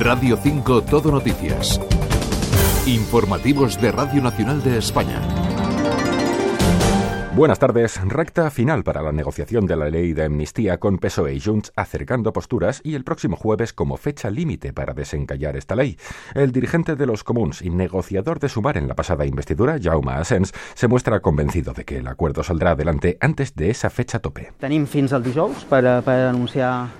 Radio 5 Todo Noticias. Informativos de Radio Nacional de España. Buenas tardes. Recta final para la negociación de la ley de amnistía con PSOE y Junts acercando posturas y el próximo jueves como fecha límite para desencallar esta ley. El dirigente de los comuns y negociador de Sumar en la pasada investidura, Jaume Asens, se muestra convencido de que el acuerdo saldrá adelante antes de esa fecha tope.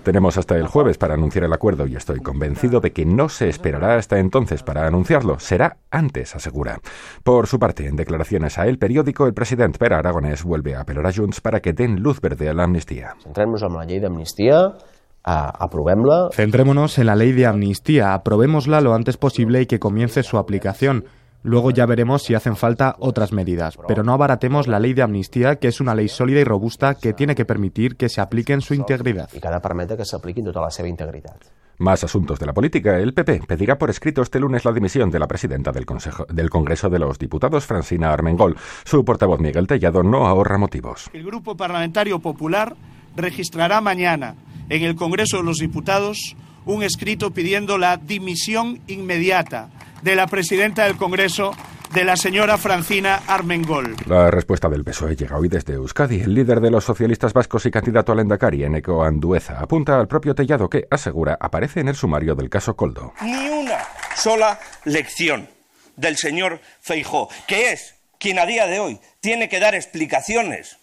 Tenemos hasta el jueves para anunciar el acuerdo y estoy convencido de que no se esperará hasta entonces para anunciarlo. Será antes, asegura. Por su parte, en declaraciones a El Periódico, el presidente Pere Vuelve a apelar a Junts para que den luz verde a la amnistía. Centrémonos en la ley de amnistía, aprobémosla. Centrémonos en la ley de amnistía, aprobémosla lo antes posible y que comience su aplicación. Luego ya veremos si hacen falta otras medidas, pero no abaratemos la ley de amnistía, que es una ley sólida y robusta que tiene que permitir que se aplique en su integridad. Y cada permite que se aplique en toda la seva integridad. Más asuntos de la política. El PP pedirá por escrito este lunes la dimisión de la presidenta del, Consejo, del Congreso de los Diputados, Francina Armengol. Su portavoz Miguel Tellado no ahorra motivos. El Grupo Parlamentario Popular registrará mañana en el Congreso de los Diputados un escrito pidiendo la dimisión inmediata de la presidenta del Congreso, de la señora Francina Armengol. La respuesta del PSOE llega hoy desde Euskadi. El líder de los socialistas vascos y candidato al Endacari, Eneco Andueza, apunta al propio Tellado que, asegura, aparece en el sumario del caso Coldo. Ni una sola lección del señor Feijó, que es quien a día de hoy tiene que dar explicaciones,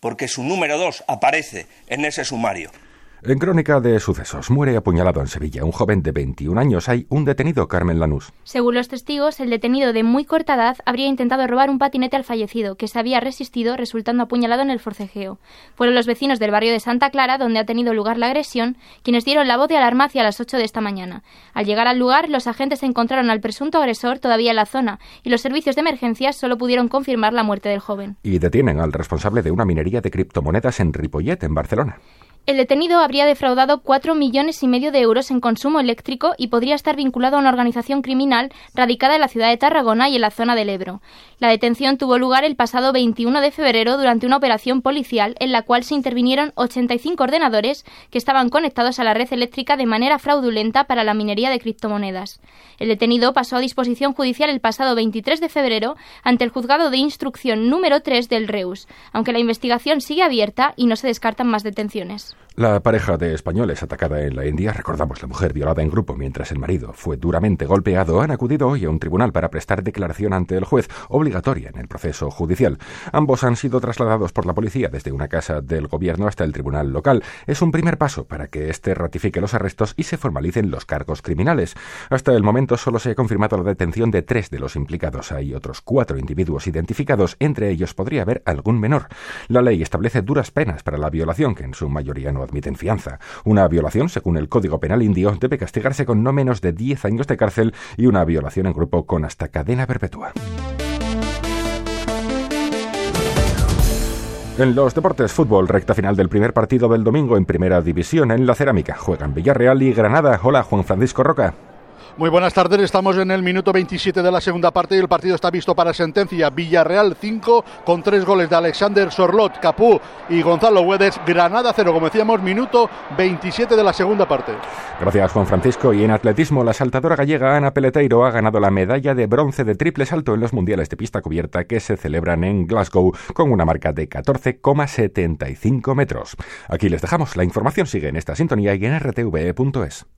porque su número dos aparece en ese sumario. En crónica de sucesos, muere apuñalado en Sevilla un joven de 21 años. Hay un detenido, Carmen Lanús. Según los testigos, el detenido de muy corta edad habría intentado robar un patinete al fallecido, que se había resistido, resultando apuñalado en el forcejeo. Fueron los vecinos del barrio de Santa Clara, donde ha tenido lugar la agresión, quienes dieron la voz de alarma hacia las 8 de esta mañana. Al llegar al lugar, los agentes encontraron al presunto agresor todavía en la zona, y los servicios de emergencias solo pudieron confirmar la muerte del joven. Y detienen al responsable de una minería de criptomonedas en Ripollet, en Barcelona. El detenido habría defraudado cuatro millones y medio de euros en consumo eléctrico y podría estar vinculado a una organización criminal radicada en la ciudad de Tarragona y en la zona del Ebro. La detención tuvo lugar el pasado 21 de febrero durante una operación policial en la cual se intervinieron 85 ordenadores que estaban conectados a la red eléctrica de manera fraudulenta para la minería de criptomonedas. El detenido pasó a disposición judicial el pasado 23 de febrero ante el juzgado de instrucción número 3 del Reus, aunque la investigación sigue abierta y no se descartan más detenciones. La pareja de españoles atacada en la India, recordamos la mujer violada en grupo mientras el marido fue duramente golpeado, han acudido hoy a un tribunal para prestar declaración ante el juez, obligatoria en el proceso judicial. Ambos han sido trasladados por la policía desde una casa del gobierno hasta el tribunal local. Es un primer paso para que éste ratifique los arrestos y se formalicen los cargos criminales. Hasta el momento solo se ha confirmado la detención de tres de los implicados. Hay otros cuatro individuos identificados, entre ellos podría haber algún menor. La ley establece duras penas para la violación, que en su mayoría no admiten fianza. Una violación, según el Código Penal indio, debe castigarse con no menos de 10 años de cárcel y una violación en grupo con hasta cadena perpetua. En los deportes, fútbol, recta final del primer partido del domingo en Primera División en la Cerámica. Juegan Villarreal y Granada. Hola, Juan Francisco Roca. Muy buenas tardes, estamos en el minuto 27 de la segunda parte y el partido está visto para sentencia. Villarreal 5 con tres goles de Alexander Sorlot, Capú y Gonzalo Huedes. Granada 0, como decíamos, minuto 27 de la segunda parte. Gracias Juan Francisco. Y en atletismo, la saltadora gallega Ana Peleteiro ha ganado la medalla de bronce de triple salto en los mundiales de pista cubierta que se celebran en Glasgow con una marca de 14,75 metros. Aquí les dejamos. La información sigue en esta sintonía y en rtve.es.